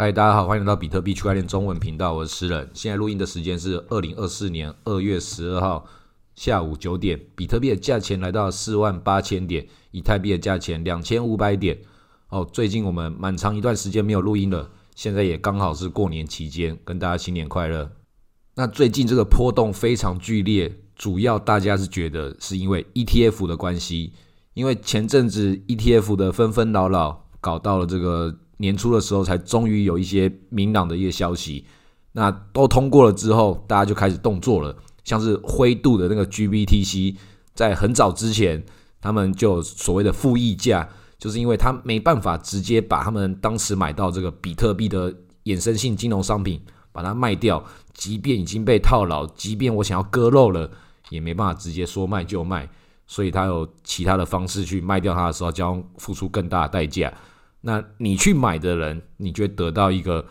嗨，大家好，欢迎来到比特币区块链中文频道，我是诗人。现在录音的时间是二零二四年二月十二号下午九点，比特币的价钱来到四万八千点，以太币的价钱两千五百点。哦，最近我们蛮长一段时间没有录音了，现在也刚好是过年期间，跟大家新年快乐。那最近这个波动非常剧烈，主要大家是觉得是因为 ETF 的关系，因为前阵子 ETF 的纷纷扰扰，搞到了这个。年初的时候才终于有一些明朗的一些消息，那都通过了之后，大家就开始动作了。像是灰度的那个 GBTC，在很早之前，他们就所谓的负溢价，就是因为他没办法直接把他们当时买到这个比特币的衍生性金融商品把它卖掉，即便已经被套牢，即便我想要割肉了，也没办法直接说卖就卖，所以他有其他的方式去卖掉它的时候，将付出更大的代价。那你去买的人，你就会得到一个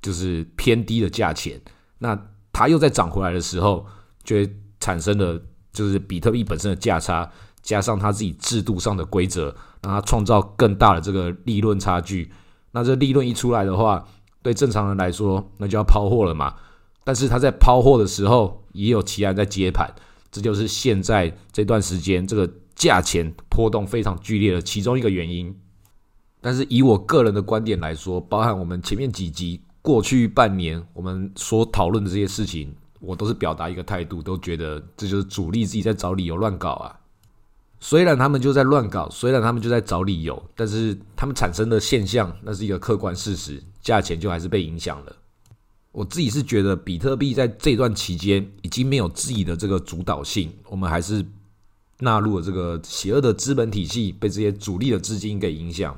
就是偏低的价钱。那它又在涨回来的时候，就会产生的就是比特币本身的价差，加上它自己制度上的规则，让它创造更大的这个利润差距。那这利润一出来的话，对正常人来说，那就要抛货了嘛。但是他在抛货的时候，也有其他人在接盘，这就是现在这段时间这个价钱波动非常剧烈的其中一个原因。但是以我个人的观点来说，包含我们前面几集、过去半年我们所讨论的这些事情，我都是表达一个态度，都觉得这就是主力自己在找理由乱搞啊。虽然他们就在乱搞，虽然他们就在找理由，但是他们产生的现象那是一个客观事实，价钱就还是被影响了。我自己是觉得，比特币在这段期间已经没有自己的这个主导性，我们还是纳入了这个邪恶的资本体系，被这些主力的资金给影响。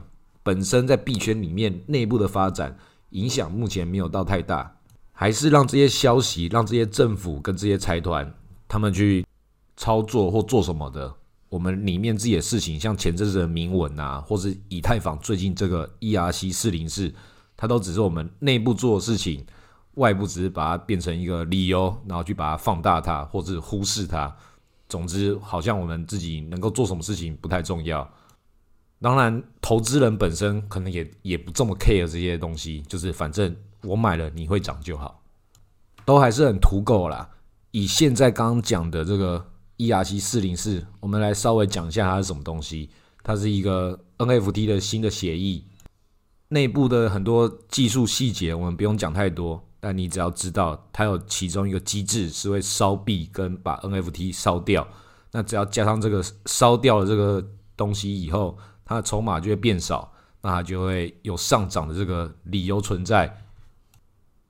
本身在币圈里面内部的发展影响目前没有到太大，还是让这些消息，让这些政府跟这些财团他们去操作或做什么的。我们里面自己的事情，像前阵子的铭文啊，或是以太坊最近这个 ERC 四零四，它都只是我们内部做的事情，外部只是把它变成一个理由，然后去把它放大它，或是忽视它。总之，好像我们自己能够做什么事情不太重要。当然，投资人本身可能也也不这么 care 这些东西，就是反正我买了你会涨就好，都还是很土狗啦。以现在刚刚讲的这个 ERC 四零四，我们来稍微讲一下它是什么东西。它是一个 NFT 的新的协议，内部的很多技术细节我们不用讲太多，但你只要知道它有其中一个机制是会烧币跟把 NFT 烧掉。那只要加上这个烧掉了这个东西以后，它的筹码就会变少，那它就会有上涨的这个理由存在。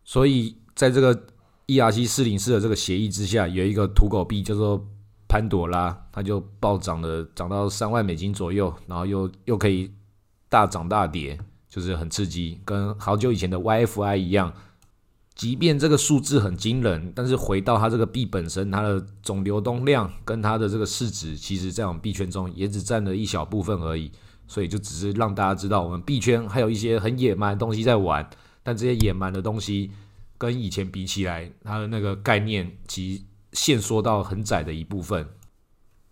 所以在这个 ERC 四零四的这个协议之下，有一个土狗币叫做潘朵拉，它就暴涨了，涨到三万美金左右，然后又又可以大涨大跌，就是很刺激，跟好久以前的 YFI 一样。即便这个数字很惊人，但是回到它这个币本身，它的总流动量跟它的这个市值，其实在我们币圈中也只占了一小部分而已。所以就只是让大家知道，我们币圈还有一些很野蛮的东西在玩，但这些野蛮的东西跟以前比起来，它的那个概念其限缩到很窄的一部分。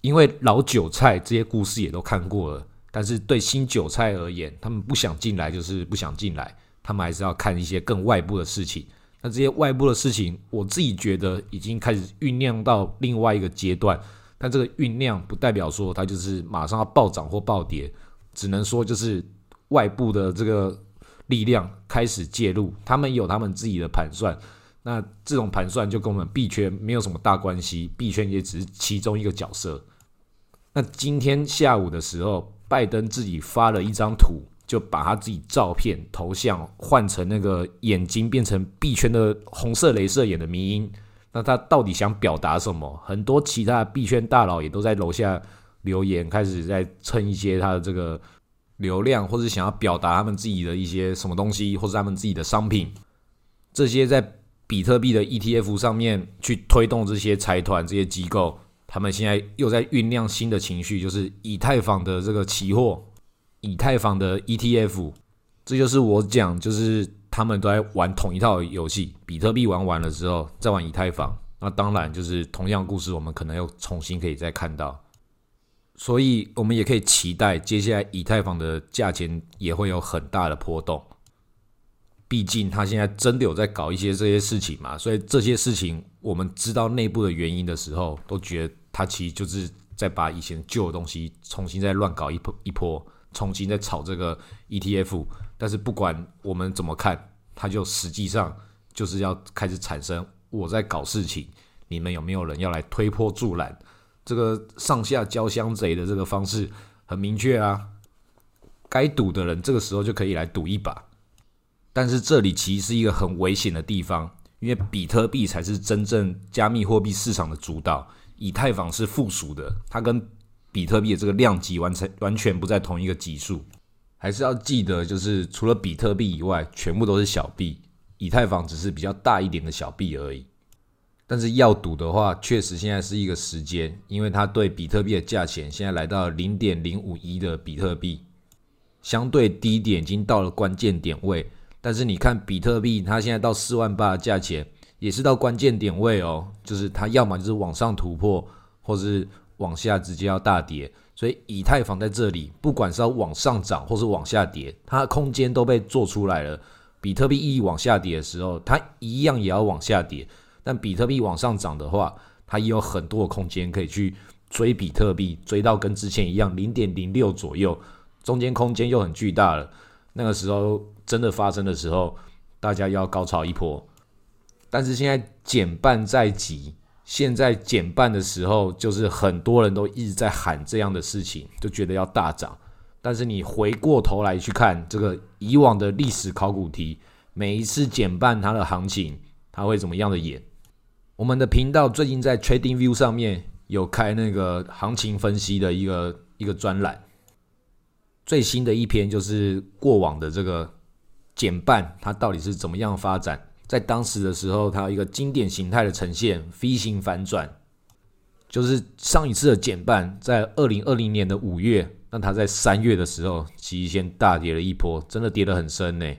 因为老韭菜这些故事也都看过了，但是对新韭菜而言，他们不想进来就是不想进来，他们还是要看一些更外部的事情。那这些外部的事情，我自己觉得已经开始酝酿到另外一个阶段，但这个酝酿不代表说它就是马上要暴涨或暴跌。只能说，就是外部的这个力量开始介入，他们有他们自己的盘算。那这种盘算就跟我们币圈没有什么大关系，币圈也只是其中一个角色。那今天下午的时候，拜登自己发了一张图，就把他自己照片头像换成那个眼睛变成币圈的红色镭射眼的迷音。那他到底想表达什么？很多其他币圈大佬也都在楼下。留言开始在蹭一些他的这个流量，或者想要表达他们自己的一些什么东西，或者他们自己的商品，这些在比特币的 ETF 上面去推动这些财团、这些机构，他们现在又在酝酿新的情绪，就是以太坊的这个期货、以太坊的 ETF，这就是我讲，就是他们都在玩同一套游戏。比特币玩完了之后，再玩以太坊，那当然就是同样故事，我们可能又重新可以再看到。所以，我们也可以期待接下来以太坊的价钱也会有很大的波动。毕竟他现在真的有在搞一些这些事情嘛，所以这些事情我们知道内部的原因的时候，都觉得他其实就是在把以前旧的东西重新再乱搞一波一波，重新再炒这个 ETF。但是不管我们怎么看，他就实际上就是要开始产生我在搞事情，你们有没有人要来推波助澜？这个上下交相贼的这个方式很明确啊，该赌的人这个时候就可以来赌一把。但是这里其实是一个很危险的地方，因为比特币才是真正加密货币市场的主导，以太坊是附属的，它跟比特币的这个量级完全完全不在同一个级数。还是要记得，就是除了比特币以外，全部都是小币，以太坊只是比较大一点的小币而已。但是要赌的话，确实现在是一个时间，因为它对比特币的价钱现在来到零点零五一的比特币，相对低点已经到了关键点位。但是你看比特币，它现在到四万八的价钱，也是到关键点位哦。就是它要么就是往上突破，或是往下直接要大跌。所以以太坊在这里，不管是要往上涨或是往下跌，它的空间都被做出来了。比特币一往下跌的时候，它一样也要往下跌。但比特币往上涨的话，它也有很多的空间可以去追比特币，追到跟之前一样零点零六左右，中间空间又很巨大了。那个时候真的发生的时候，大家要高潮一波。但是现在减半在即，现在减半的时候，就是很多人都一直在喊这样的事情，就觉得要大涨。但是你回过头来去看这个以往的历史考古题，每一次减半它的行情，它会怎么样的演？我们的频道最近在 Trading View 上面有开那个行情分析的一个一个专栏。最新的一篇就是过往的这个减半，它到底是怎么样发展？在当时的时候，它有一个经典形态的呈现，V 型反转，就是上一次的减半在二零二零年的五月，那它在三月的时候，其实先大跌了一波，真的跌得很深呢。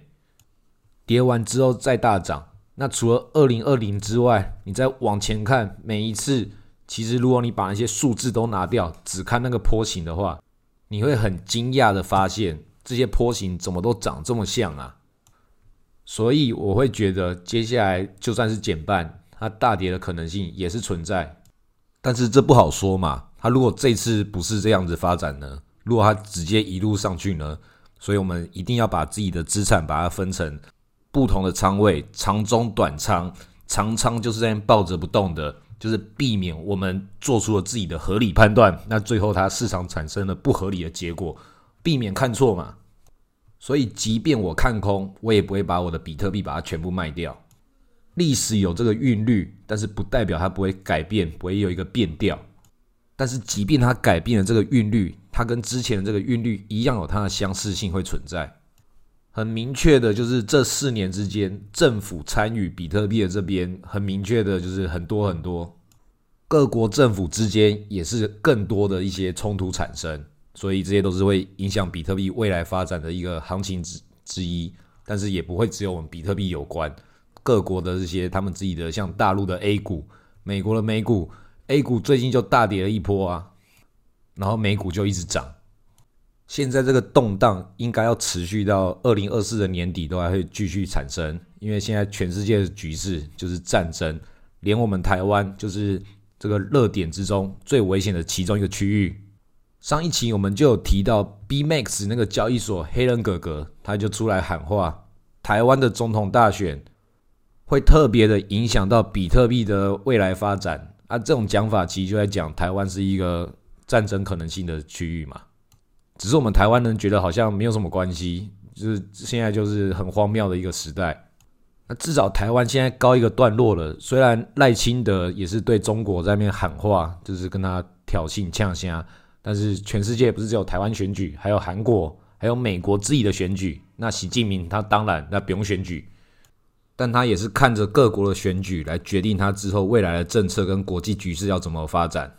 跌完之后再大涨，那除了二零二零之外，你再往前看，每一次，其实如果你把那些数字都拿掉，只看那个坡形的话。你会很惊讶的发现，这些坡形怎么都长这么像啊？所以我会觉得，接下来就算是减半，它大跌的可能性也是存在。但是这不好说嘛。它如果这次不是这样子发展呢？如果它直接一路上去呢？所以我们一定要把自己的资产把它分成不同的仓位，长中短仓。长仓就是在抱着不动的。就是避免我们做出了自己的合理判断，那最后它市场产生了不合理的结果，避免看错嘛。所以，即便我看空，我也不会把我的比特币把它全部卖掉。历史有这个韵律，但是不代表它不会改变，不会有一个变调。但是，即便它改变了这个韵律，它跟之前的这个韵律一样有它的相似性会存在。很明确的，就是这四年之间，政府参与比特币的这边，很明确的就是很多很多各国政府之间也是更多的一些冲突产生，所以这些都是会影响比特币未来发展的一个行情之之一。但是也不会只有我们比特币有关，各国的这些他们自己的，像大陆的 A 股、美国的美股，A 股最近就大跌了一波啊，然后美股就一直涨。现在这个动荡应该要持续到二零二四的年底，都还会继续产生。因为现在全世界的局势就是战争，连我们台湾就是这个热点之中最危险的其中一个区域。上一期我们就有提到 B Max 那个交易所黑人哥哥，他就出来喊话，台湾的总统大选会特别的影响到比特币的未来发展。啊，这种讲法其实就在讲台湾是一个战争可能性的区域嘛。只是我们台湾人觉得好像没有什么关系，就是现在就是很荒谬的一个时代。那至少台湾现在告一个段落了。虽然赖清德也是对中国在那边喊话，就是跟他挑衅呛虾，但是全世界不是只有台湾选举，还有韩国，还有美国自己的选举。那习近平他当然那不用选举，但他也是看着各国的选举来决定他之后未来的政策跟国际局势要怎么发展。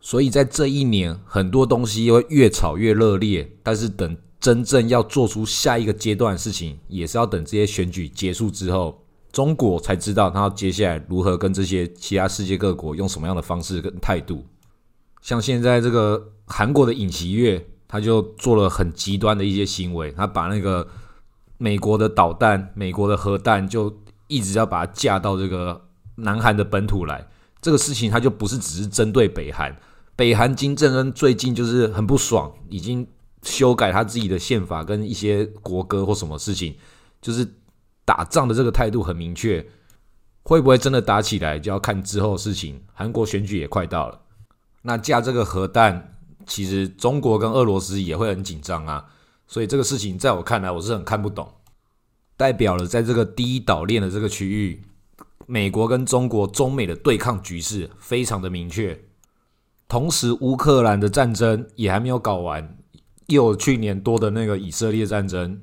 所以在这一年，很多东西会越炒越热烈，但是等真正要做出下一个阶段的事情，也是要等这些选举结束之后，中国才知道他接下来如何跟这些其他世界各国用什么样的方式跟态度。像现在这个韩国的尹锡月，他就做了很极端的一些行为，他把那个美国的导弹、美国的核弹就一直要把它架到这个南韩的本土来。这个事情它就不是只是针对北韩，北韩金正恩最近就是很不爽，已经修改他自己的宪法跟一些国歌或什么事情，就是打仗的这个态度很明确。会不会真的打起来，就要看之后的事情。韩国选举也快到了，那架这个核弹，其实中国跟俄罗斯也会很紧张啊。所以这个事情在我看来，我是很看不懂。代表了在这个第一岛链的这个区域。美国跟中国、中美的对抗局势非常的明确，同时乌克兰的战争也还没有搞完，又有去年多的那个以色列战争，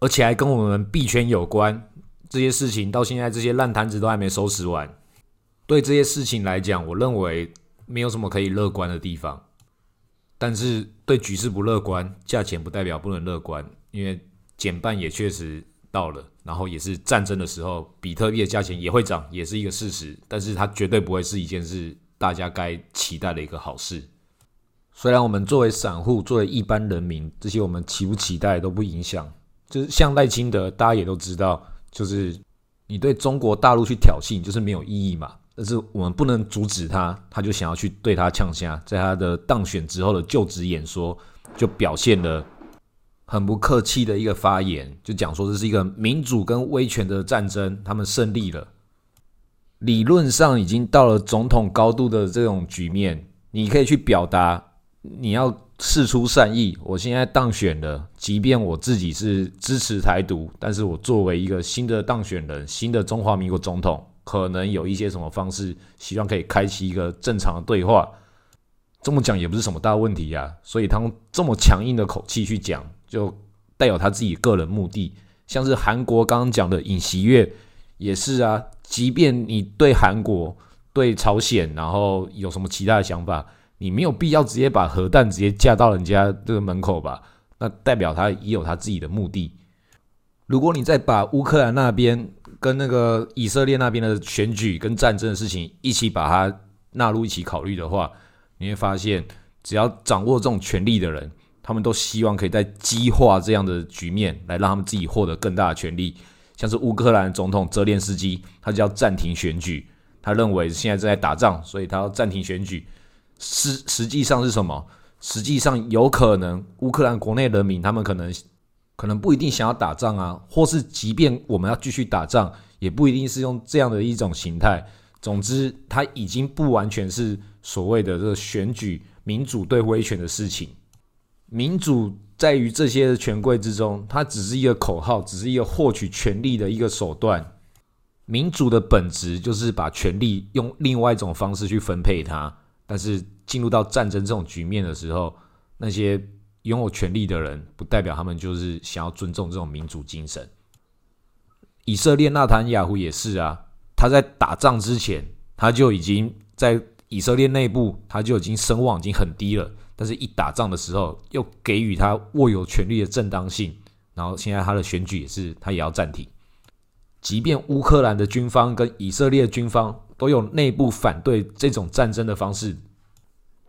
而且还跟我们币圈有关，这些事情到现在这些烂摊子都还没收拾完。对这些事情来讲，我认为没有什么可以乐观的地方，但是对局势不乐观，价钱不代表不能乐观，因为减半也确实到了。然后也是战争的时候，比特币的价钱也会涨，也是一个事实。但是它绝对不会是一件事，大家该期待的一个好事。虽然我们作为散户，作为一般人民，这些我们期不期待都不影响。就是像赖清德，大家也都知道，就是你对中国大陆去挑衅，就是没有意义嘛。但是我们不能阻止他，他就想要去对他呛下，在他的当选之后的就职演说，就表现了。很不客气的一个发言，就讲说这是一个民主跟威权的战争，他们胜利了。理论上已经到了总统高度的这种局面，你可以去表达，你要示出善意。我现在当选了，即便我自己是支持台独，但是我作为一个新的当选人，新的中华民国总统，可能有一些什么方式，希望可以开启一个正常的对话。这么讲也不是什么大问题呀，所以他用这么强硬的口气去讲。就带有他自己个人目的，像是韩国刚刚讲的尹锡悦也是啊。即便你对韩国、对朝鲜，然后有什么其他的想法，你没有必要直接把核弹直接架到人家这个门口吧？那代表他也有他自己的目的。如果你再把乌克兰那边跟那个以色列那边的选举跟战争的事情一起把它纳入一起考虑的话，你会发现，只要掌握这种权力的人。他们都希望可以在激化这样的局面，来让他们自己获得更大的权利。像是乌克兰总统泽连斯基，他就要暂停选举。他认为现在正在打仗，所以他要暂停选举。实实际上是什么？实际上有可能乌克兰国内人民他们可能可能不一定想要打仗啊，或是即便我们要继续打仗，也不一定是用这样的一种形态。总之，他已经不完全是所谓的这个选举民主对威权的事情。民主在于这些权贵之中，它只是一个口号，只是一个获取权力的一个手段。民主的本质就是把权力用另外一种方式去分配它。但是进入到战争这种局面的时候，那些拥有权力的人，不代表他们就是想要尊重这种民主精神。以色列纳坦雅胡也是啊，他在打仗之前，他就已经在以色列内部，他就已经声望已经很低了。但是，一打仗的时候，又给予他握有权力的正当性，然后现在他的选举也是，他也要暂停。即便乌克兰的军方跟以色列军方都有内部反对这种战争的方式，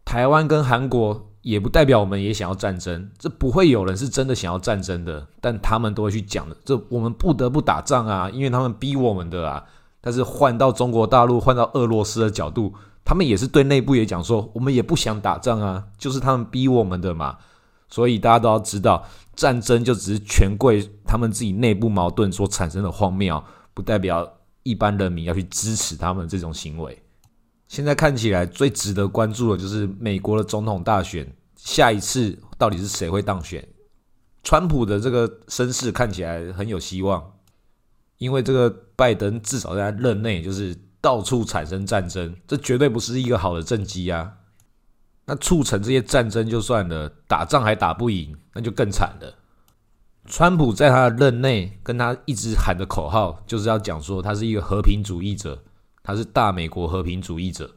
台湾跟韩国也不代表我们也想要战争，这不会有人是真的想要战争的，但他们都会去讲的，这我们不得不打仗啊，因为他们逼我们的啊。但是换到中国大陆，换到俄罗斯的角度。他们也是对内部也讲说，我们也不想打仗啊，就是他们逼我们的嘛。所以大家都要知道，战争就只是权贵他们自己内部矛盾所产生的荒谬，不代表一般人民要去支持他们这种行为。现在看起来最值得关注的就是美国的总统大选，下一次到底是谁会当选？川普的这个声势看起来很有希望，因为这个拜登至少在任内就是。到处产生战争，这绝对不是一个好的政绩啊！那促成这些战争就算了，打仗还打不赢，那就更惨了。川普在他的任内，跟他一直喊的口号，就是要讲说他是一个和平主义者，他是大美国和平主义者。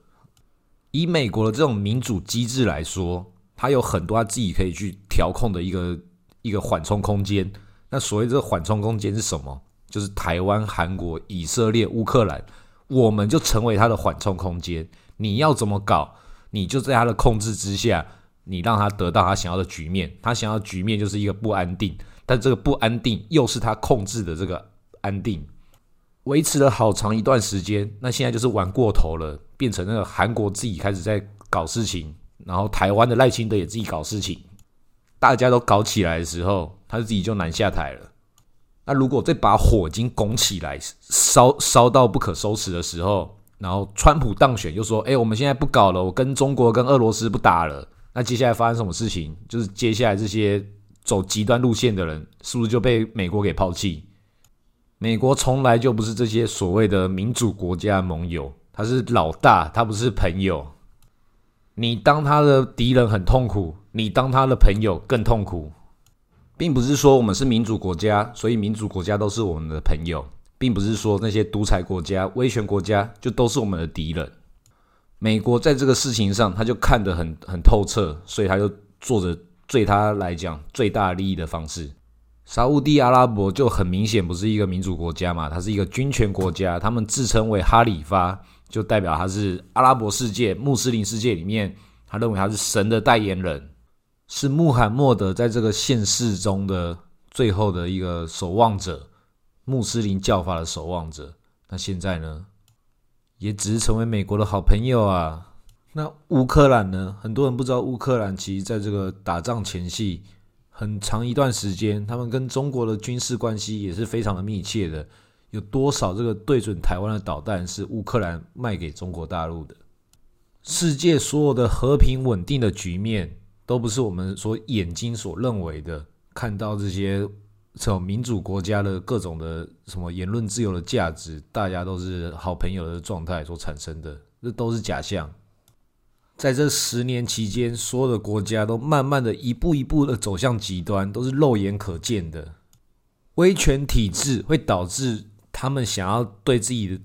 以美国的这种民主机制来说，他有很多他自己可以去调控的一个一个缓冲空间。那所谓这个缓冲空间是什么？就是台湾、韩国、以色列、乌克兰。我们就成为他的缓冲空间。你要怎么搞，你就在他的控制之下，你让他得到他想要的局面。他想要局面就是一个不安定，但这个不安定又是他控制的这个安定，维持了好长一段时间。那现在就是玩过头了，变成那个韩国自己开始在搞事情，然后台湾的赖清德也自己搞事情，大家都搞起来的时候，他自己就难下台了。那如果这把火已经拱起来，烧烧到不可收拾的时候，然后川普当选又说：“哎，我们现在不搞了，我跟中国、跟俄罗斯不打了。”那接下来发生什么事情？就是接下来这些走极端路线的人，是不是就被美国给抛弃？美国从来就不是这些所谓的民主国家盟友，他是老大，他不是朋友。你当他的敌人很痛苦，你当他的朋友更痛苦。并不是说我们是民主国家，所以民主国家都是我们的朋友，并不是说那些独裁国家、威权国家就都是我们的敌人。美国在这个事情上，他就看得很很透彻，所以他就做着对他来讲最大利益的方式。沙地阿拉伯就很明显不是一个民主国家嘛，它是一个军权国家，他们自称为哈里发，就代表他是阿拉伯世界、穆斯林世界里面，他认为他是神的代言人。是穆罕默德在这个现世中的最后的一个守望者，穆斯林教法的守望者。那现在呢，也只是成为美国的好朋友啊。那乌克兰呢？很多人不知道，乌克兰其实在这个打仗前夕，很长一段时间，他们跟中国的军事关系也是非常的密切的。有多少这个对准台湾的导弹是乌克兰卖给中国大陆的？世界所有的和平稳定的局面。都不是我们所眼睛所认为的，看到这些这种民主国家的各种的什么言论自由的价值，大家都是好朋友的状态所产生的，这都是假象。在这十年期间，所有的国家都慢慢的一步一步的走向极端，都是肉眼可见的。威权体制会导致他们想要对自己的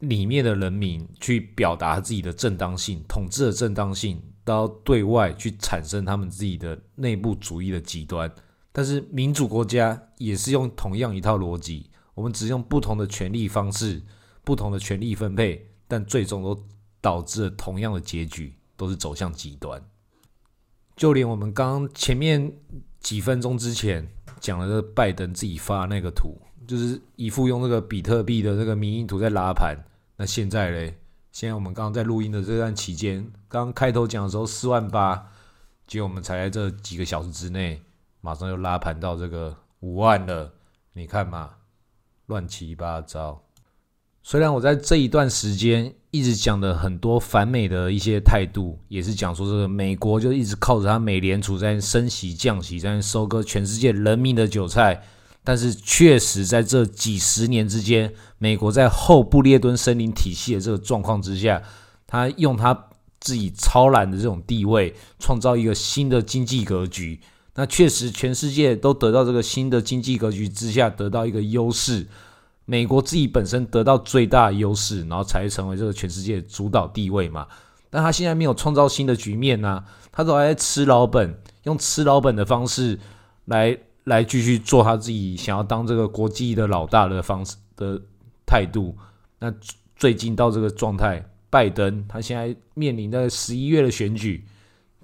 里面的人民去表达自己的正当性，统治的正当性。到对外去产生他们自己的内部主义的极端，但是民主国家也是用同样一套逻辑，我们只用不同的权力方式、不同的权力分配，但最终都导致了同样的结局，都是走向极端。就连我们刚前面几分钟之前讲了，拜登自己发那个图，就是一副用那个比特币的那个迷因图在拉盘，那现在嘞？现在我们刚刚在录音的这段期间，刚开头讲的时候四万八，结果我们才在这几个小时之内，马上又拉盘到这个五万了。你看嘛，乱七八糟。虽然我在这一段时间一直讲的很多反美的一些态度，也是讲说这个美国就一直靠着它美联储在升息降息，在收割全世界人民的韭菜。但是确实，在这几十年之间，美国在后布列敦森林体系的这个状况之下，他用他自己超然的这种地位，创造一个新的经济格局。那确实，全世界都得到这个新的经济格局之下得到一个优势，美国自己本身得到最大优势，然后才成为这个全世界主导地位嘛。但他现在没有创造新的局面呢，他都还在吃老本，用吃老本的方式来。来继续做他自己想要当这个国际的老大的方式的态度。那最近到这个状态，拜登他现在面临的十一月的选举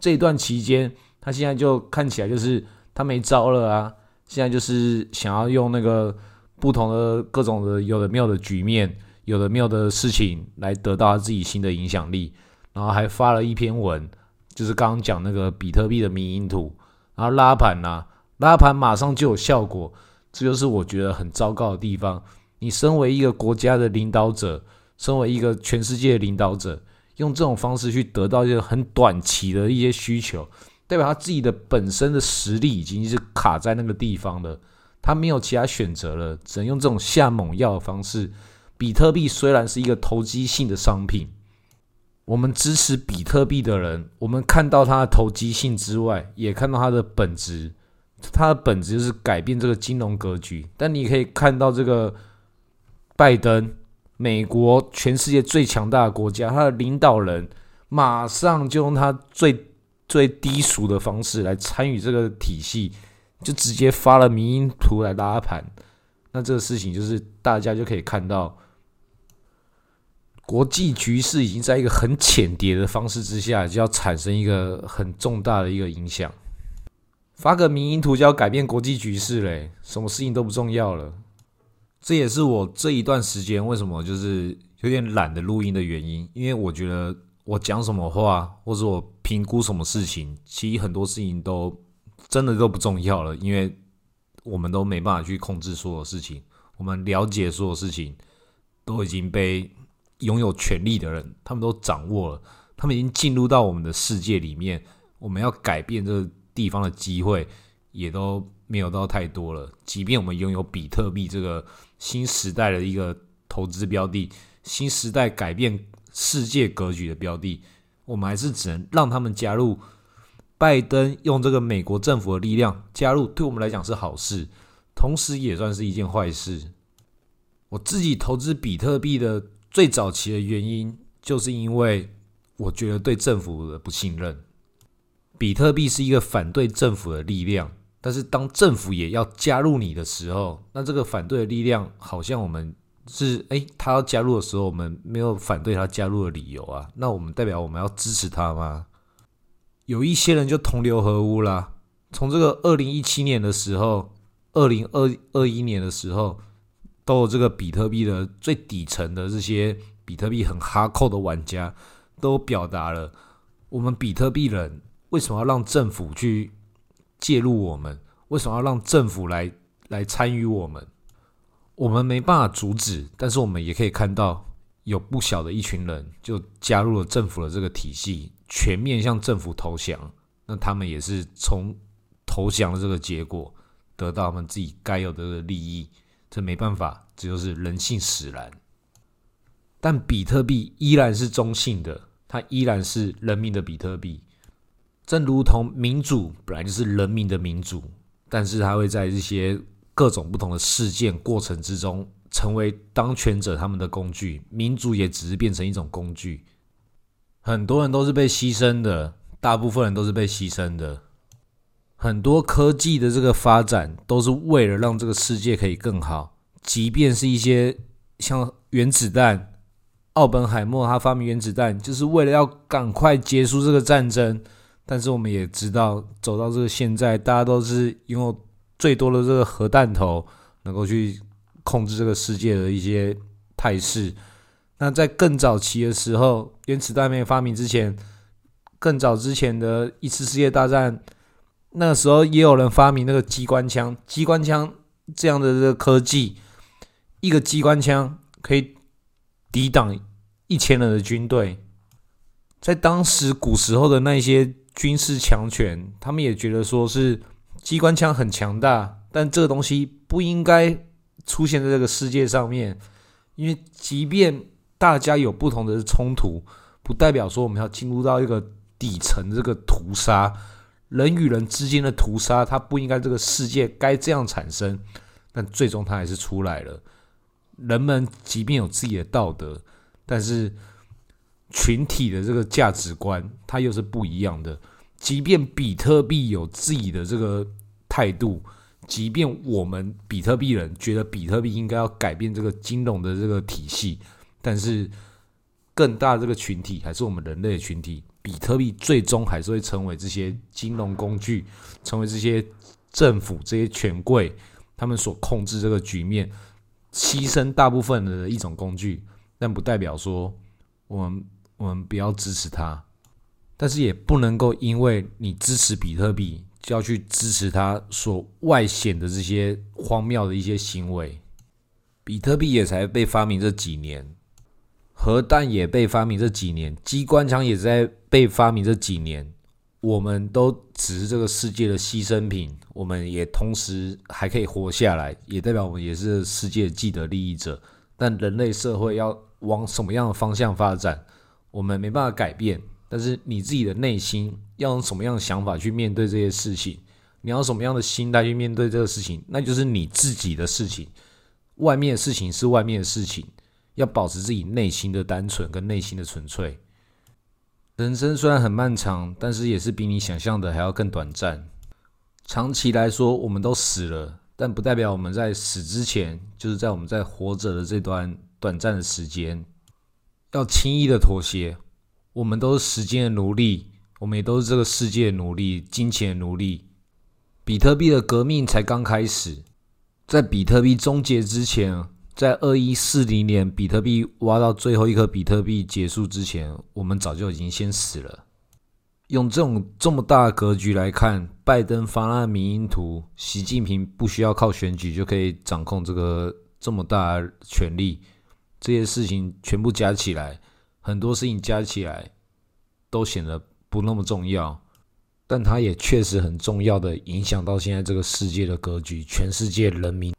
这段期间，他现在就看起来就是他没招了啊！现在就是想要用那个不同的各种的有的没有的局面，有的没有的事情来得到他自己新的影响力。然后还发了一篇文，就是刚刚讲那个比特币的迷因图，然后拉盘呐。拉盘马上就有效果，这就是我觉得很糟糕的地方。你身为一个国家的领导者，身为一个全世界的领导者，用这种方式去得到一些很短期的一些需求，代表他自己的本身的实力已经是卡在那个地方了，他没有其他选择了，只能用这种下猛药的方式。比特币虽然是一个投机性的商品，我们支持比特币的人，我们看到它的投机性之外，也看到它的本质。它的本质就是改变这个金融格局，但你可以看到这个拜登，美国全世界最强大的国家，他的领导人马上就用他最最低俗的方式来参与这个体系，就直接发了民音图来拉盘。那这个事情就是大家就可以看到，国际局势已经在一个很浅碟的方式之下，就要产生一个很重大的一个影响。发个民营图就要改变国际局势嘞，什么事情都不重要了。这也是我这一段时间为什么就是有点懒得录音的原因，因为我觉得我讲什么话，或者我评估什么事情，其实很多事情都真的都不重要了，因为我们都没办法去控制所有事情，我们了解所有事情都已经被拥有权力的人，他们都掌握了，他们已经进入到我们的世界里面，我们要改变这个地方的机会也都没有到太多了，即便我们拥有比特币这个。新时代的一个投资标的，新时代改变世界格局的标的，我们还是只能让他们加入。拜登用这个美国政府的力量加入，对我们来讲是好事，同时也算是一件坏事。我自己投资比特币的最早期的原因，就是因为我觉得对政府的不信任。比特币是一个反对政府的力量。但是当政府也要加入你的时候，那这个反对的力量好像我们是诶，他要加入的时候，我们没有反对他加入的理由啊。那我们代表我们要支持他吗？有一些人就同流合污啦。从这个二零一七年的时候，二零二二一年的时候，都有这个比特币的最底层的这些比特币很哈扣的玩家，都表达了我们比特币人为什么要让政府去。介入我们，为什么要让政府来来参与我们？我们没办法阻止，但是我们也可以看到，有不小的一群人就加入了政府的这个体系，全面向政府投降。那他们也是从投降的这个结果得到他们自己该有的利益。这没办法，这就是人性使然。但比特币依然是中性的，它依然是人民的比特币。正如同民主本来就是人民的民主，但是它会在这些各种不同的事件过程之中，成为当权者他们的工具。民主也只是变成一种工具，很多人都是被牺牲的，大部分人都是被牺牲的。很多科技的这个发展都是为了让这个世界可以更好，即便是一些像原子弹，奥本海默他发明原子弹，就是为了要赶快结束这个战争。但是我们也知道，走到这个现在，大家都是拥有最多的这个核弹头，能够去控制这个世界的一些态势。那在更早期的时候，原子弹没有发明之前，更早之前的一次世界大战，那个时候也有人发明那个机关枪。机关枪这样的这个科技，一个机关枪可以抵挡一千人的军队。在当时古时候的那些。军事强权，他们也觉得说是机关枪很强大，但这个东西不应该出现在这个世界上面，因为即便大家有不同的冲突，不代表说我们要进入到一个底层这个屠杀，人与人之间的屠杀，它不应该这个世界该这样产生，但最终它还是出来了。人们即便有自己的道德，但是。群体的这个价值观，它又是不一样的。即便比特币有自己的这个态度，即便我们比特币人觉得比特币应该要改变这个金融的这个体系，但是更大这个群体还是我们人类的群体，比特币最终还是会成为这些金融工具，成为这些政府这些权贵他们所控制这个局面，牺牲大部分的一种工具，但不代表说我们。我们不要支持他，但是也不能够因为你支持比特币，就要去支持他所外显的这些荒谬的一些行为。比特币也才被发明这几年，核弹也被发明这几年，机关枪也在被发明这几年。我们都只是这个世界的牺牲品，我们也同时还可以活下来，也代表我们也是世界既得利益者。但人类社会要往什么样的方向发展？我们没办法改变，但是你自己的内心要用什么样的想法去面对这些事情？你要什么样的心态去面对这个事情？那就是你自己的事情。外面的事情是外面的事情，要保持自己内心的单纯跟内心的纯粹。人生虽然很漫长，但是也是比你想象的还要更短暂。长期来说，我们都死了，但不代表我们在死之前，就是在我们在活着的这段短暂的时间。要轻易的妥协，我们都是时间的奴隶，我们也都是这个世界的奴隶，金钱的奴隶。比特币的革命才刚开始，在比特币终结之前，在二一四零年比特币挖到最后一颗比特币结束之前，我们早就已经先死了。用这种这么大的格局来看，拜登发那民音图，习近平不需要靠选举就可以掌控这个这么大权力，这些事情全部加起来，很多事情加起来都显得不那么重要。但它也确实很重要的影响到现在这个世界的格局，全世界人民、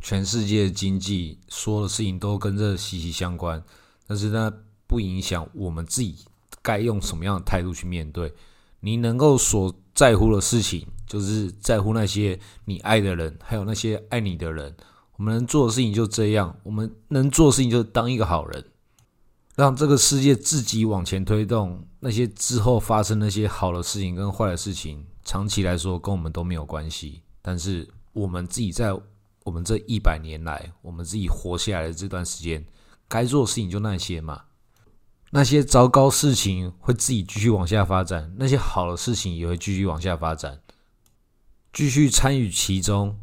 全世界的经济，所有的事情都跟这息息相关。但是呢，不影响我们自己该用什么样的态度去面对。你能够所在乎的事情，就是在乎那些你爱的人，还有那些爱你的人。我们能做的事情就这样，我们能做的事情就是当一个好人。让这个世界自己往前推动，那些之后发生那些好的事情跟坏的事情，长期来说跟我们都没有关系。但是我们自己在我们这一百年来，我们自己活下来的这段时间，该做的事情就那些嘛。那些糟糕事情会自己继续往下发展，那些好的事情也会继续往下发展，继续参与其中，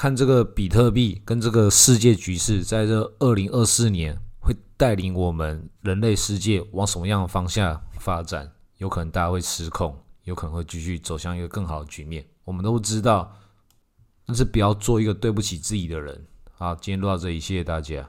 看这个比特币跟这个世界局势，在这二零二四年会。带领我们人类世界往什么样的方向发展？有可能大家会失控，有可能会继续走向一个更好的局面。我们都知道，但是不要做一个对不起自己的人。好，今天录到这里，谢谢大家。